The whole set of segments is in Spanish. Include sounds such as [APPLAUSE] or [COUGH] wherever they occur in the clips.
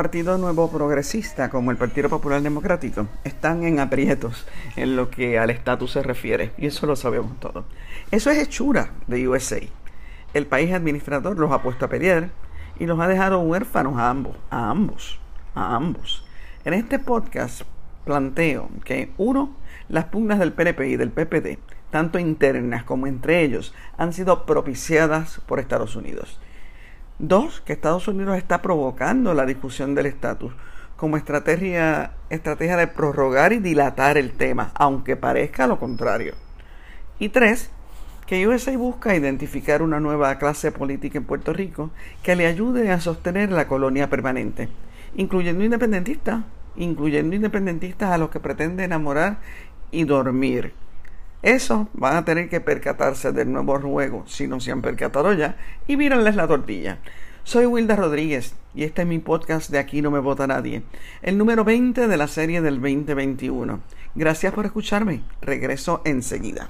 Partido Nuevo Progresista como el Partido Popular Democrático están en aprietos en lo que al estatus se refiere, y eso lo sabemos todos. Eso es hechura de USA. El país administrador los ha puesto a pelear y los ha dejado huérfanos a ambos, a ambos, a ambos. En este podcast planteo que, uno, las pugnas del PNP y del PPD, tanto internas como entre ellos, han sido propiciadas por Estados Unidos. Dos, que Estados Unidos está provocando la discusión del estatus como estrategia, estrategia de prorrogar y dilatar el tema, aunque parezca lo contrario. Y tres, que USA busca identificar una nueva clase política en Puerto Rico que le ayude a sostener la colonia permanente, incluyendo independentistas, incluyendo independentistas a los que pretende enamorar y dormir. Eso van a tener que percatarse del nuevo juego, si no se han percatado ya, y mírenles la tortilla. Soy Wilda Rodríguez y este es mi podcast de Aquí no me vota nadie, el número 20 de la serie del 2021. Gracias por escucharme, regreso enseguida.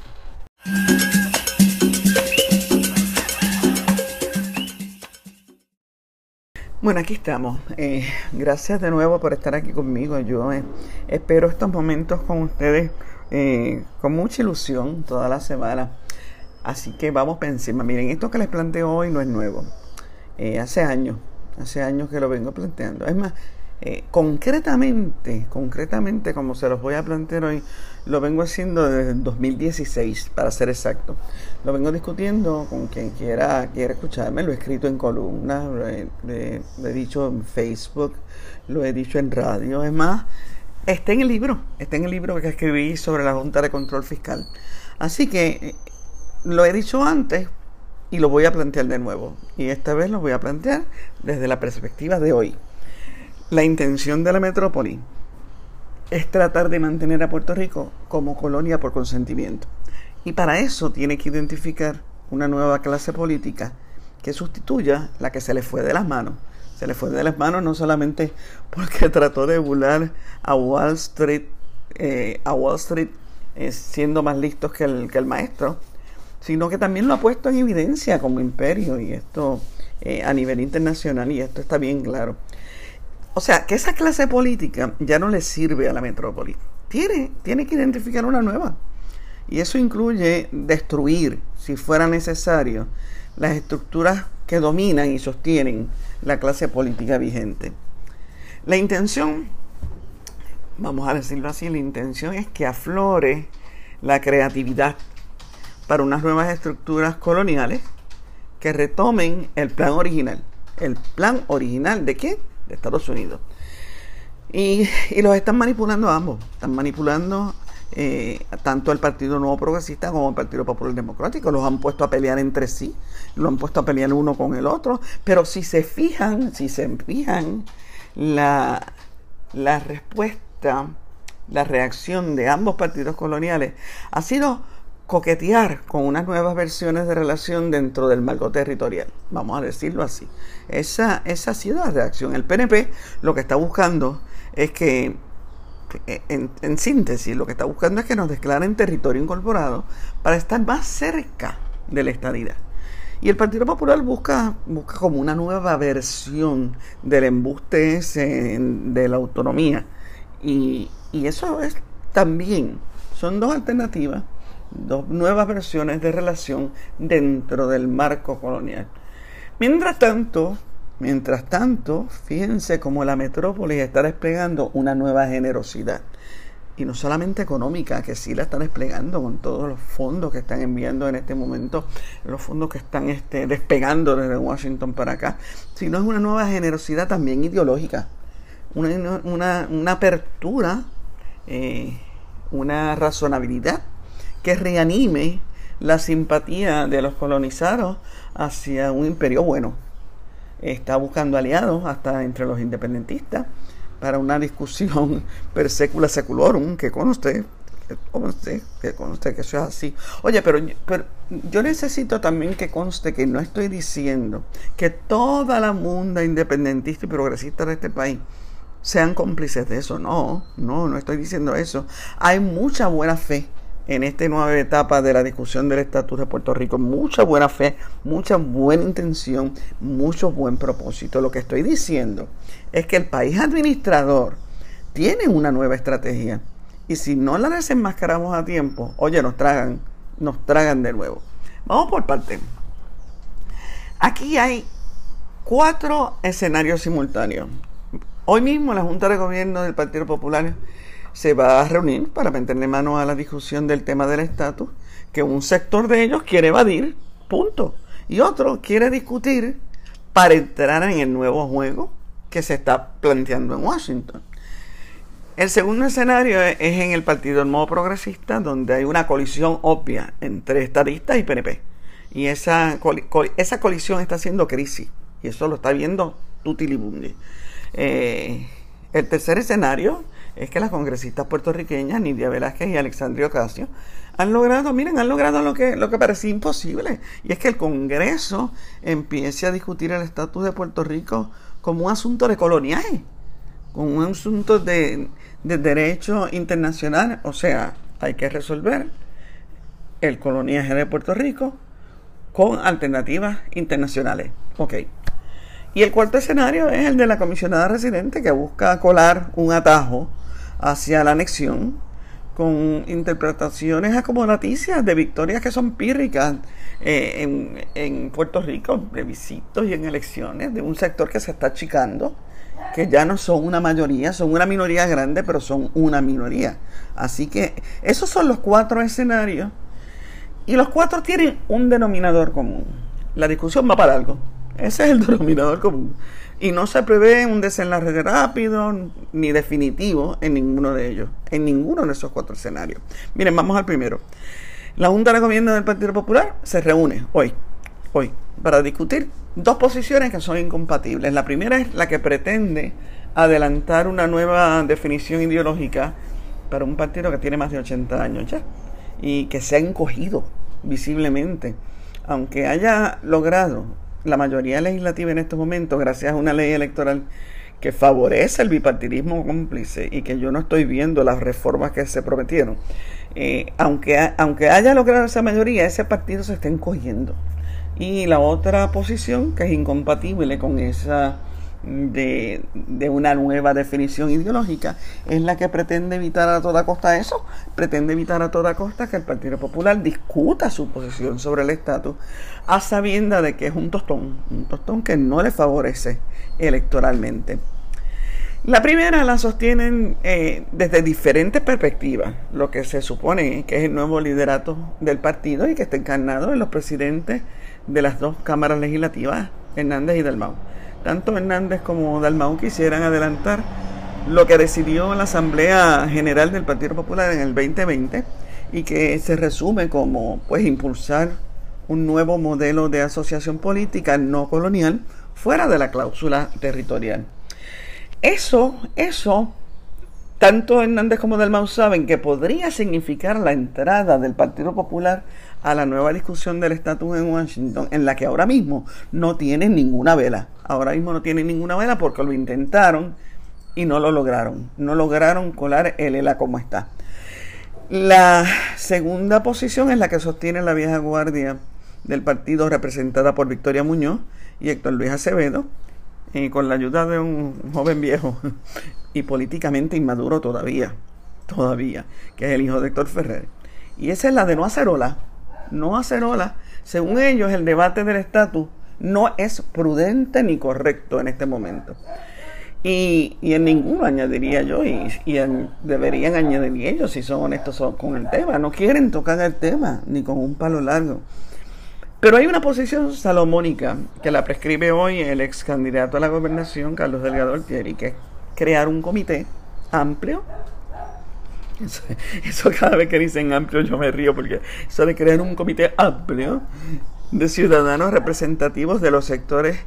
Bueno, aquí estamos. Eh, gracias de nuevo por estar aquí conmigo. Yo eh, espero estos momentos con ustedes eh, con mucha ilusión toda la semana. Así que vamos por encima. Miren, esto que les planteo hoy no es nuevo. Eh, hace años, hace años que lo vengo planteando. Es más, eh, concretamente, concretamente como se los voy a plantear hoy, lo vengo haciendo desde el 2016, para ser exacto. Lo vengo discutiendo con quien quiera, quiera escucharme, lo he escrito en columnas, lo he dicho en Facebook, lo he dicho en radio. Es más, Está en el libro, está en el libro que escribí sobre la Junta de Control Fiscal. Así que eh, lo he dicho antes y lo voy a plantear de nuevo. Y esta vez lo voy a plantear desde la perspectiva de hoy. La intención de la metrópoli es tratar de mantener a Puerto Rico como colonia por consentimiento. Y para eso tiene que identificar una nueva clase política que sustituya la que se le fue de las manos se le fue de las manos no solamente porque [LAUGHS] trató de burlar a Wall Street, eh, a Wall Street eh, siendo más listos que el, que el maestro, sino que también lo ha puesto en evidencia como imperio y esto eh, a nivel internacional y esto está bien claro. O sea, que esa clase política ya no le sirve a la metrópoli. Tiene, tiene que identificar una nueva. Y eso incluye destruir, si fuera necesario, las estructuras que dominan y sostienen la clase política vigente. La intención, vamos a decirlo así, la intención es que aflore la creatividad para unas nuevas estructuras coloniales que retomen el plan original. ¿El plan original de qué? De Estados Unidos. Y, los están manipulando ambos. Están manipulando eh, tanto el Partido Nuevo Progresista como el Partido Popular Democrático. Los han puesto a pelear entre sí, lo han puesto a pelear uno con el otro. Pero si se fijan, si se fijan, la, la respuesta, la reacción de ambos partidos coloniales ha sido coquetear con unas nuevas versiones de relación dentro del marco territorial, vamos a decirlo así. Esa, esa ha sido la reacción. El PNP lo que está buscando es que en, síntesis, lo que está buscando es que nos declaren territorio incorporado para estar más cerca de la estadidad. Y el Partido Popular busca, busca como una nueva versión del embuste de la autonomía. Y eso es también, son dos alternativas, dos nuevas versiones de relación dentro del marco colonial. Mientras tanto, Mientras tanto, fíjense cómo la metrópolis está desplegando una nueva generosidad. Y no solamente económica, que sí la están desplegando con todos los fondos que están enviando en este momento, los fondos que están este, despegando desde Washington para acá, sino es una nueva generosidad también ideológica, una, apertura, eh, una razonabilidad que reanime la simpatía de los colonizados hacia un imperio bueno está buscando aliados hasta entre los independentistas para una discusión [LAUGHS] per secula seculorum, que conste, que conste, que conste que eso es así. Oye, pero, pero yo necesito también que conste que no estoy diciendo que toda la munda independentista y progresista de este país sean cómplices de eso. No, no, no estoy diciendo eso. Hay mucha buena fe en esta nueva etapa de la discusión del estatus de Puerto Rico. Mucha buena fe, mucha buena intención, mucho buen propósito. Lo que estoy diciendo es que el país administrador tiene una nueva estrategia. Y si no la desenmascaramos a tiempo, oye, nos tragan, nos tragan de nuevo. Vamos por parte. Aquí hay cuatro escenarios simultáneos. Hoy mismo la Junta de Gobierno del Partido Popular se va a reunir para meterle mano a la discusión del tema del estatus, que un sector de ellos quiere evadir, punto, y otro quiere discutir para entrar en el nuevo juego que se está planteando en Washington. El segundo escenario es en el Partido del Modo Progresista, donde hay una colisión obvia entre estadistas y PNP. Y esa, esa colisión está haciendo crisis. Y eso lo está viendo Tutilibundi. Eh, el tercer escenario es que las congresistas puertorriqueñas, Nidia Velázquez y Alexandria Ocasio, han logrado, miren, han logrado lo que, lo que parecía imposible. Y es que el Congreso empiece a discutir el estatus de Puerto Rico como un asunto de coloniaje, como un asunto de, de derecho internacional. O sea, hay que resolver el coloniaje de Puerto Rico con alternativas internacionales. Ok. Y el cuarto escenario es el de la comisionada residente que busca colar un atajo hacia la anexión con interpretaciones acomodaticias de victorias que son pírricas eh, en, Puerto Rico, de visitos y en elecciones, de un sector que se está achicando, que ya no son una mayoría, son una minoría grande, pero son una minoría. Así que esos son los cuatro escenarios y los cuatro tienen un denominador común. La discusión va para algo. Ese es el [LAUGHS] denominador común. Y no se prevé un desenlace rápido ni definitivo en ninguno de ellos, en ninguno de esos cuatro escenarios. Miren, vamos al primero. La Junta de Gobierno del Partido Popular se reúne hoy, hoy, para discutir dos posiciones que son incompatibles. La primera es la que pretende adelantar una nueva definición ideológica para un partido que tiene más de 80 años ya y que se ha encogido visiblemente, aunque haya logrado la mayoría legislativa en estos momentos, gracias a una ley electoral que favorece el bipartidismo cómplice y que yo no estoy viendo las reformas que se prometieron, eh, aunque, aunque haya logrado esa mayoría, ese partido se está encogiendo. Y la otra posición, que es incompatible con esa de, una nueva definición ideológica, es la que pretende evitar a toda costa eso, pretende evitar a toda costa que el Partido Popular discuta su posición sobre el estatus, a sabienda de que es un tostón, un tostón que no le favorece electoralmente. La primera la sostienen eh, desde diferentes perspectivas, lo que se supone que es el nuevo liderato del partido y que está encarnado en los presidentes de las dos cámaras legislativas, Hernández y Dalmau tanto Hernández como Dalmau quisieran adelantar lo que decidió la Asamblea General del Partido Popular en el 2020 y que se resume como pues impulsar un nuevo modelo de asociación política no colonial fuera de la cláusula territorial. Eso, eso, tanto Hernández como Dalmau saben que podría significar la entrada del Partido Popular a la nueva discusión del estatus en Washington, en la que ahora mismo no tienen ninguna vela. Ahora mismo no tienen ninguna vela porque lo intentaron y no lo lograron. No lograron colar el ELA como está. La segunda posición es la que sostiene la vieja guardia del partido representada por Victoria Muñoz y Héctor Luis Acevedo, y con la ayuda de un joven viejo [LAUGHS] y políticamente inmaduro todavía, todavía, que es el hijo de Héctor Ferrer. Y esa es la de no hacer ola, no hacer ola. Según ellos, el debate del estatus no es prudente ni correcto en este momento. Y, en ninguno añadiría yo, y, deberían añadir ellos si son honestos con el tema. No quieren tocar el tema, ni con un palo largo. Pero hay una posición salomónica que la prescribe hoy el ex candidato a la gobernación, Carlos Delgado Altieri, que es crear un comité amplio eso, cada vez que dicen amplio yo me río porque eso de crear un comité amplio de ciudadanos representativos de los sectores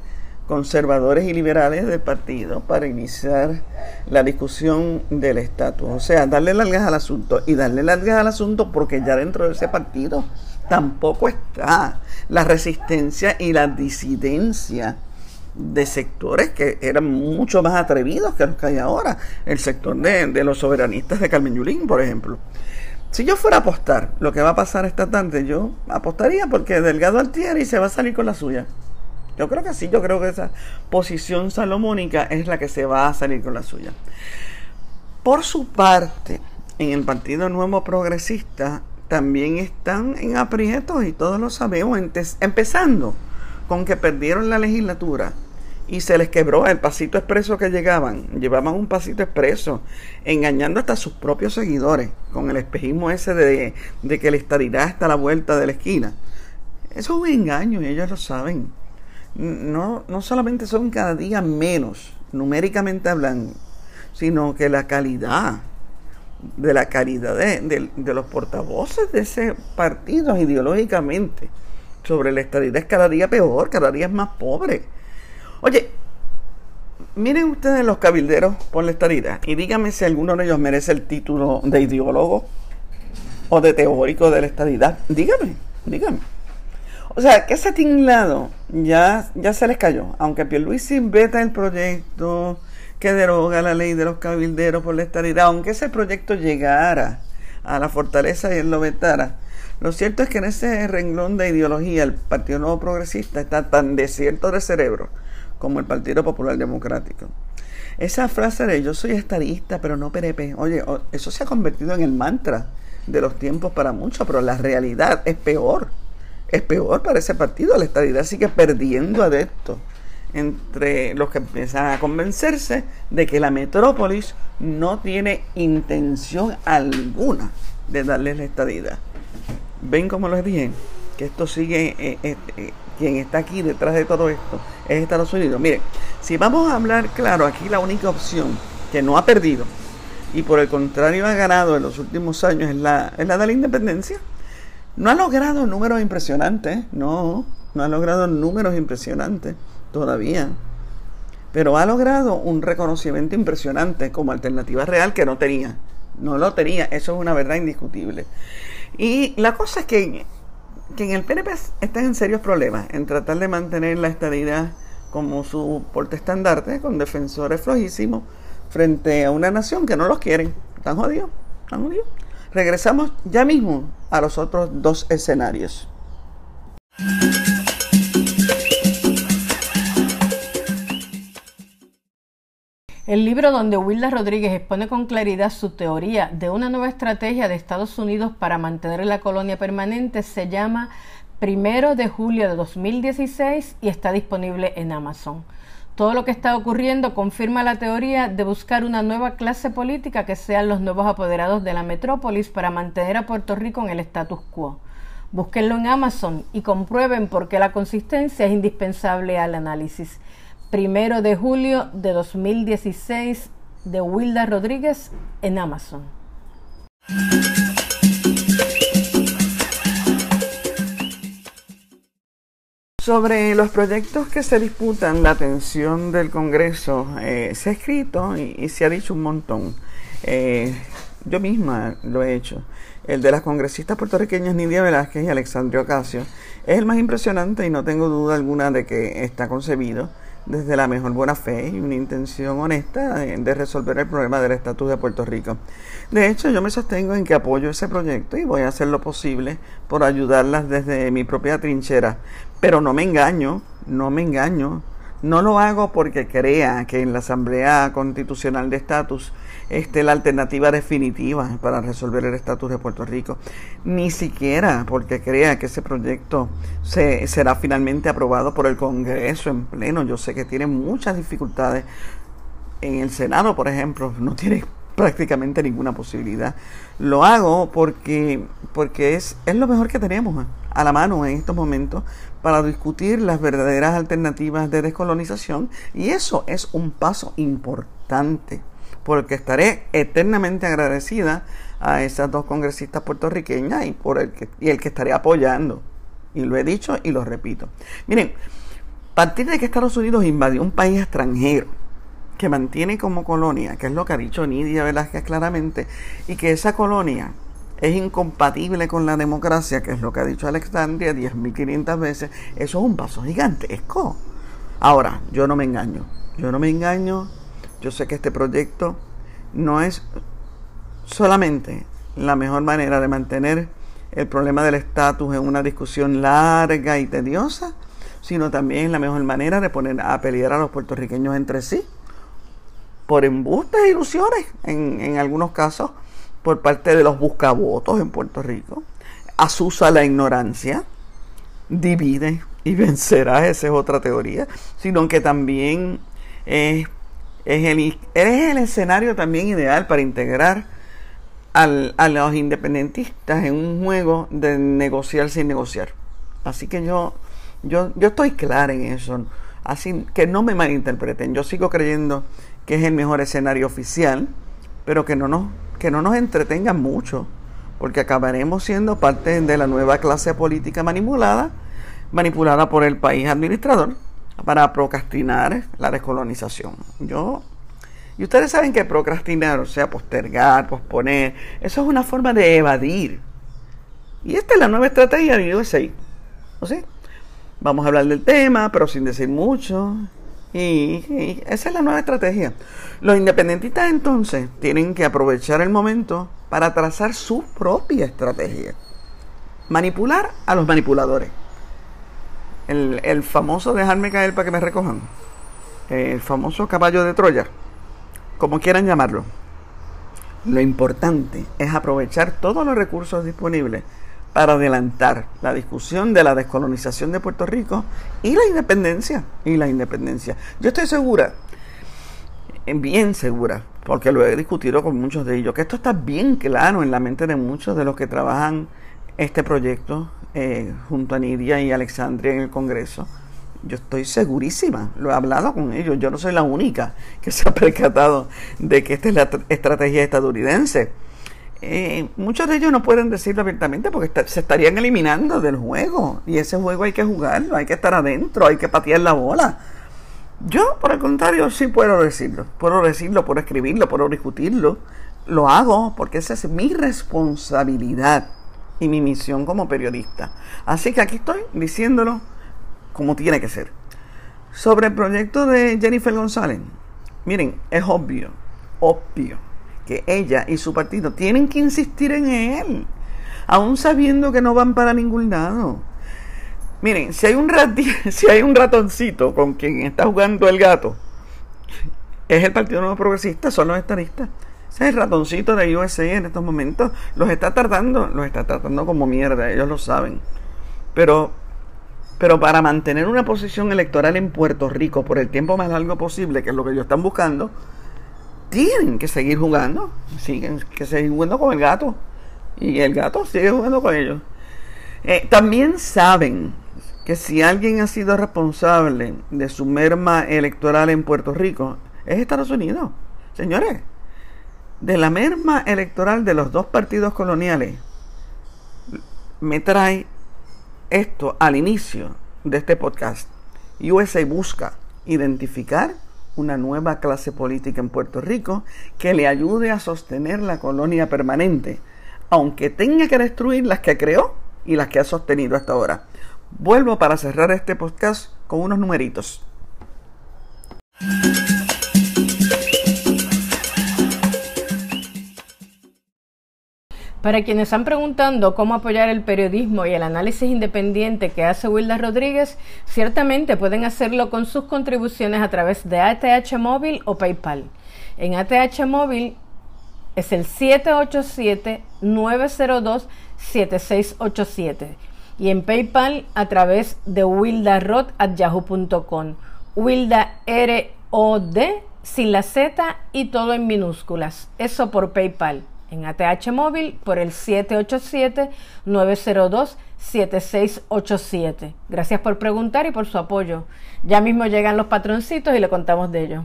conservadores y liberales del partido para iniciar la discusión del estatus. O sea, darle largas al asunto. Y darle largas al asunto porque ya dentro de ese partido tampoco está la resistencia y la disidencia de sectores que eran mucho más atrevidos que los que hay ahora. El sector de, los soberanistas de Carmen Yulín, por ejemplo. Si yo fuera a apostar lo que va a pasar esta tarde, yo apostaría porque Delgado Altieri se va a salir con la suya. Yo creo que sí, yo creo que esa posición salomónica es la que se va a salir con la suya. Por su parte, en el Partido Nuevo Progresista también están en aprietos y todos lo sabemos, empezando con que perdieron la legislatura y se les quebró el pasito expreso que llegaban. Llevaban un pasito expreso, engañando hasta a sus propios seguidores, con el espejismo ese de, de que la estadidad está a la vuelta de la esquina. Eso es un engaño y ellos lo saben. No, no solamente son cada día menos, numéricamente hablando, sino que la calidad de la calidad de, de los portavoces de ese partido ideológicamente sobre la estadidad es cada día peor, cada día es más pobre Oye, miren ustedes los cabilderos por la estadidad y díganme si alguno de ellos merece el título de ideólogo o de teórico de la estadidad. Dígame, dígame. O sea, que ese tinglado ya, ya se les cayó. Aunque Pierluisi veta el proyecto que deroga la ley de los cabilderos por la estadidad, aunque ese proyecto llegara a la fortaleza y él lo vetara, lo cierto es que en ese renglón de ideología el Partido Nuevo Progresista está tan desierto de cerebro como el Partido Popular Democrático. Esa frase de yo soy estadista, pero no PNP, oye, eso se ha convertido en el mantra de los tiempos para muchos, pero la realidad es peor. Es peor para ese partido. La estadidad sigue perdiendo adeptos entre los que empiezan a convencerse de que la metrópolis no tiene intención alguna de darles la estadidad. ¿Ven cómo les dije? Que esto sigue eh, eh, eh, quien está aquí detrás de todo esto es Estados Unidos. Miren, si vamos a hablar claro, aquí la única opción que no ha perdido y por el contrario ha ganado en los últimos años es la, es la de la independencia. No ha logrado números impresionantes, no, no ha logrado números impresionantes todavía, pero ha logrado un reconocimiento impresionante como alternativa real que no tenía. No lo tenía, eso es una verdad indiscutible. Y la cosa es que que en el PNP están en serios problemas en tratar de mantener la estadidad como su porte estandarte con defensores flojísimos frente a una nación que no los quieren. Están jodidos, están jodidos. Regresamos ya mismo a los otros dos escenarios. El libro donde Wilda Rodríguez expone con claridad su teoría de una nueva estrategia de Estados Unidos para mantener la colonia permanente se llama Primero de julio de 2016 y está disponible en Amazon. Todo lo que está ocurriendo confirma la teoría de buscar una nueva clase política que sean los nuevos apoderados de la metrópolis para mantener a Puerto Rico en el status quo. Búsquenlo en Amazon y comprueben por qué la consistencia es indispensable al análisis primero de julio de 2016 de Wilda Rodríguez en Amazon. Sobre los proyectos que se disputan la atención del Congreso, eh, se ha escrito y, se ha dicho un montón. Eh, yo misma lo he hecho. El de las congresistas puertorriqueñas Nidia Velázquez y Alexandria Ocasio es el más impresionante y no tengo duda alguna de que está concebido desde la mejor buena fe y una intención honesta de resolver el problema del estatus de Puerto Rico. De hecho, yo me sostengo en que apoyo ese proyecto y voy a hacer lo posible por ayudarlas desde mi propia trinchera. Pero no me engaño, no me engaño. No lo hago porque crea que en la Asamblea Constitucional de Estatus este, la alternativa definitiva para resolver el estatus de Puerto Rico. Ni siquiera porque crea que ese proyecto se, será finalmente aprobado por el Congreso en pleno. Yo sé que tiene muchas dificultades. En el Senado, por ejemplo, no tiene [LAUGHS] prácticamente ninguna posibilidad. Lo hago porque, porque es, es lo mejor que tenemos a la mano en estos momentos para discutir las verdaderas alternativas de descolonización y eso es un paso importante porque estaré eternamente agradecida a esas dos congresistas puertorriqueñas y por el que, y el que estaré apoyando. Y lo he dicho y lo repito. Miren, a partir de que Estados Unidos invadió un país extranjero que mantiene como colonia, que es lo que ha dicho Nidia Velázquez claramente, y que esa colonia es incompatible con la democracia, que es lo que ha dicho Alexandria 10.500 veces, eso es un paso gigantesco. Ahora, yo no me engaño, yo no me engaño yo sé que este proyecto no es solamente la mejor manera de mantener el problema del estatus en una discusión larga y tediosa, sino también la mejor manera de poner a pelear a los puertorriqueños entre sí, por embustes e ilusiones, en, algunos casos, por parte de los buscavotos en Puerto Rico. Asusa la ignorancia, divide y [LAUGHS] vencerá, esa es otra teoría, sino que también es, es, el, es el escenario también ideal para integrar al, a los independentistas en un juego de negociar sin negociar. Así que yo, yo, yo estoy clara en eso. Así que no me malinterpreten. Yo sigo creyendo que es el mejor escenario oficial, pero que no nos, que no nos entretengan mucho, porque acabaremos siendo parte de la nueva clase política manipulada, manipulada por el país administrador para procrastinar la descolonización. Yo y ustedes saben que procrastinar, o sea, postergar, posponer, eso es una forma de evadir. Y esta es la nueva estrategia de USA. ¿O sí? Vamos a hablar del tema, pero sin decir mucho. Y, esa es la nueva estrategia. Los independentistas entonces tienen que aprovechar el momento para trazar su propia estrategia. Manipular a los manipuladores. El, el famoso dejarme caer para que me recojan. El famoso caballo de Troya como quieran llamarlo. Lo importante es aprovechar todos los recursos disponibles para adelantar la discusión de la descolonización de Puerto Rico y la independencia. Y la independencia. Yo estoy segura, bien segura, porque lo he discutido con muchos de ellos, que esto está bien claro en la mente de muchos de los que trabajan este proyecto eh, junto a Nidia y Alexandria en el Congreso yo estoy segurísima, lo he hablado con ellos, yo no soy la única que se ha percatado de que esta es la estrategia estadounidense. Eh, muchos de ellos no pueden decirlo abiertamente porque se estarían eliminando del juego y ese juego hay que jugarlo, hay que estar adentro, hay que patear la bola. Yo, por el contrario, sí puedo decirlo, puedo decirlo, puedo escribirlo, puedo discutirlo, lo hago porque esa es mi responsabilidad y mi misión como periodista. Así que aquí estoy diciéndolo como tiene que ser. Sobre el proyecto de Jennifer González, miren, es obvio, obvio, que ella y su partido tienen que insistir en él, aún sabiendo que no van para ningún lado. Miren, si hay un, [LAUGHS] si hay un ratoncito con quien está jugando el gato, es el Partido Nuevo Progresista, son los estadistas. Ese es el ratoncito de USA en estos momentos. Los está tratando, los está tratando como mierda, ellos lo saben. Pero pero para mantener una posición electoral en Puerto Rico por el tiempo más largo posible, que es lo que ellos están buscando, tienen que seguir jugando, siguen que seguir jugando con el gato. Y el gato sigue jugando con ellos. Eh, también saben que si alguien ha sido responsable de su merma electoral en Puerto Rico, es Estados Unidos. Señores, de la merma electoral de los dos partidos coloniales, me trae esto al inicio de este podcast. USA busca identificar una nueva clase política en Puerto Rico que le ayude a sostener la colonia permanente, aunque tenga que destruir las que creó y las que ha sostenido hasta ahora. Vuelvo para cerrar este podcast con unos numeritos. Para quienes están preguntando cómo apoyar el periodismo y el análisis independiente que hace Wilda Rodríguez, ciertamente pueden hacerlo con sus contribuciones a través de ATH Móvil o PayPal. En ATH Móvil es el 787-902-7687 y en PayPal a través de wildarod.yahoo.com. Wilda R-O-D sin la Z y todo en minúsculas. Eso por PayPal en ATH Móvil por el 787-902-7687. Gracias por preguntar y por su apoyo. Ya mismo llegan los patroncitos y le contamos de ello.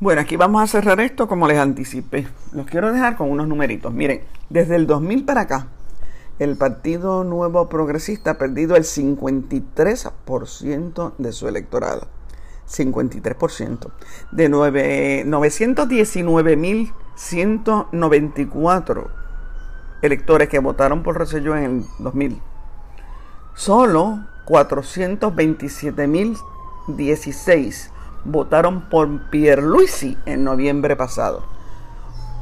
Bueno, aquí vamos a cerrar esto como les anticipé. Los quiero dejar con unos numeritos. Miren, desde el 2000 para acá, el Partido Nuevo Progresista ha perdido el 53% de su electorado. 53%. De 919.194 electores que votaron por Rosselló en el 2000, solo 427.016 votaron por Pierluisi en noviembre pasado.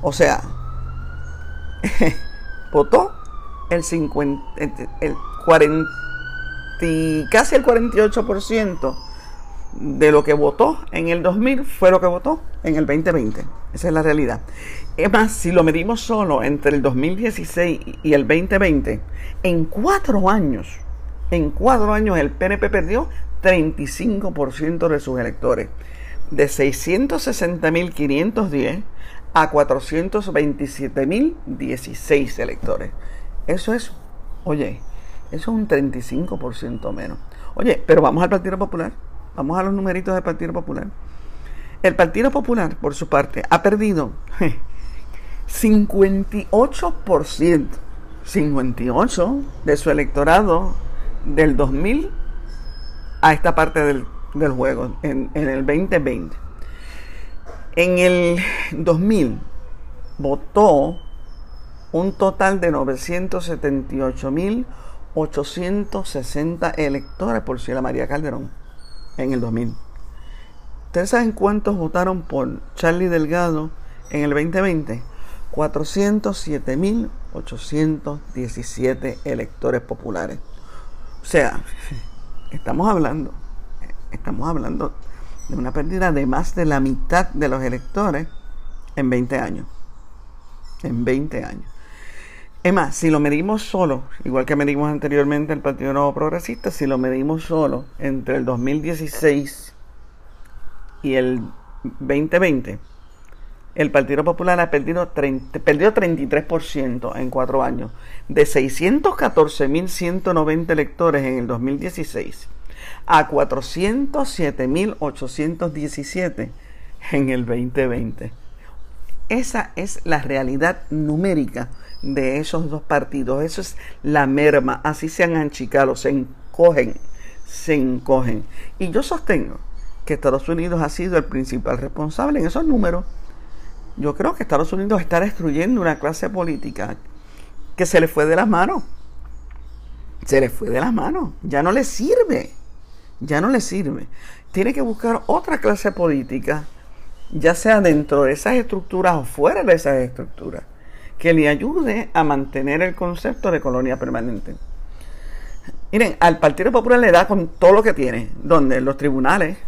O sea, [LAUGHS] votó el 50, el 40, casi el 48% de lo que votó en el 2000 fue lo que votó en el 2020. Esa es la realidad. Es más, si lo medimos solo entre el 2016 y el 2020, en cuatro años, en cuatro años el PNP perdió 35% de sus electores. De 660.510 a 427.016 electores. Eso es, oye, eso es un 35% menos. Oye, pero vamos al Partido Popular. Vamos a los numeritos del Partido Popular. El Partido Popular, por su parte, ha perdido 58%, 58% de su electorado del 2000 a esta parte del, juego, en, en el 2020. En el 2000 votó un total de 978.860 electores por Ciela María Calderón en el 2000. ¿Ustedes saben cuántos votaron por Charlie Delgado en el 2020? 407.817 electores populares. O sea, [LAUGHS] estamos hablando, estamos hablando de una pérdida de más de la mitad de los electores en 20 años. En 20 años. Es más, si lo medimos solo, igual que medimos anteriormente el Partido Nuevo Progresista, si lo medimos solo entre el 2016 y el 2020, el Partido Popular ha perdido 30, perdió 33% en cuatro años, de 614.190 electores en el 2016 a 407.817 en el 2020. Esa es la realidad numérica de esos dos partidos. Eso es la merma. Así se han achicado, se encogen, se encogen. Y yo sostengo que Estados Unidos ha sido el principal responsable en esos números. Yo creo que Estados Unidos está destruyendo una clase política que se le fue de las manos. Se le fue de las manos. Ya no le sirve. Ya no le sirve. Tiene que buscar otra clase política, ya sea dentro de esas estructuras o fuera de esas estructuras que le ayude a mantener el concepto de colonia permanente. Miren, al Partido Popular le da con todo lo que tiene, donde los tribunales,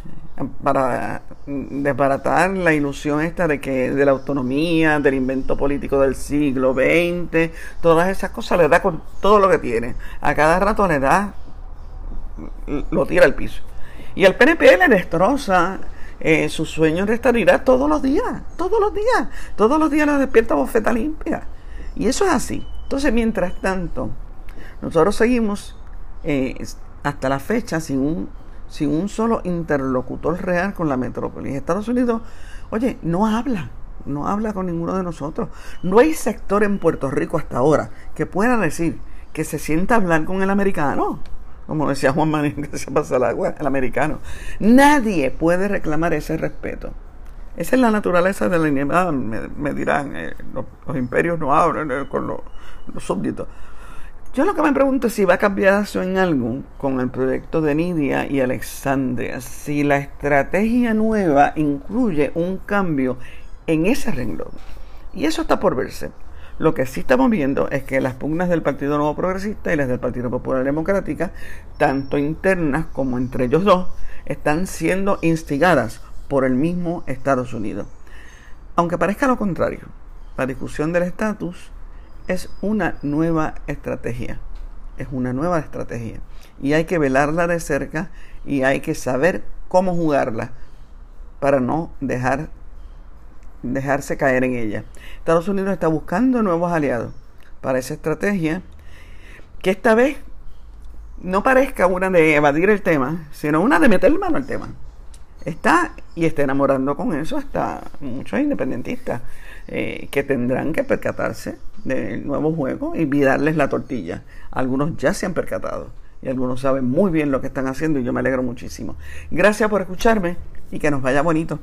para desbaratar la ilusión esta de que de la autonomía, del invento político del siglo XX, todas esas cosas le da con todo lo que tiene. A cada rato le da, lo tira al piso. Y al PNP le destroza eh, sus sueños de estabilidad todos los días, todos los días, todos los días nos despierta bofeta limpia. Y eso es así. Entonces, mientras tanto, nosotros seguimos eh, hasta la fecha sin un, sin un solo interlocutor real con la metrópoli. Estados Unidos, oye, no habla, no habla con ninguno de nosotros. No hay sector en Puerto Rico hasta ahora que pueda decir que se sienta hablar con el americano como decía Juan Manuel que se pasa el agua, el americano. Nadie puede reclamar ese respeto. Esa es la naturaleza de la inimidad, me, dirán, eh, los, imperios no hablan eh, con los, súbditos. Yo lo que me pregunto es si va a cambiar eso en algo con el proyecto de Nidia y Alexandria, si la estrategia nueva incluye un cambio en ese renglón. Y eso está por verse. Lo que sí estamos viendo es que las pugnas del Partido Nuevo Progresista y las del Partido Popular Democrática, tanto internas como entre ellos dos, están siendo instigadas por el mismo Estados Unidos. Aunque parezca lo contrario, la discusión del estatus es una nueva estrategia. Es una nueva estrategia. Y hay que velarla de cerca y hay que saber cómo jugarla para no dejar dejarse caer en ella. Estados Unidos está buscando nuevos aliados para esa estrategia que esta vez no parezca una de evadir el tema, sino una de meter mano al tema. Está y está enamorando con eso hasta muchos independentistas eh, que tendrán que percatarse del nuevo juego y darles la tortilla. Algunos ya se han percatado y algunos saben muy bien lo que están haciendo y yo me alegro muchísimo. Gracias por escucharme y que nos vaya bonito.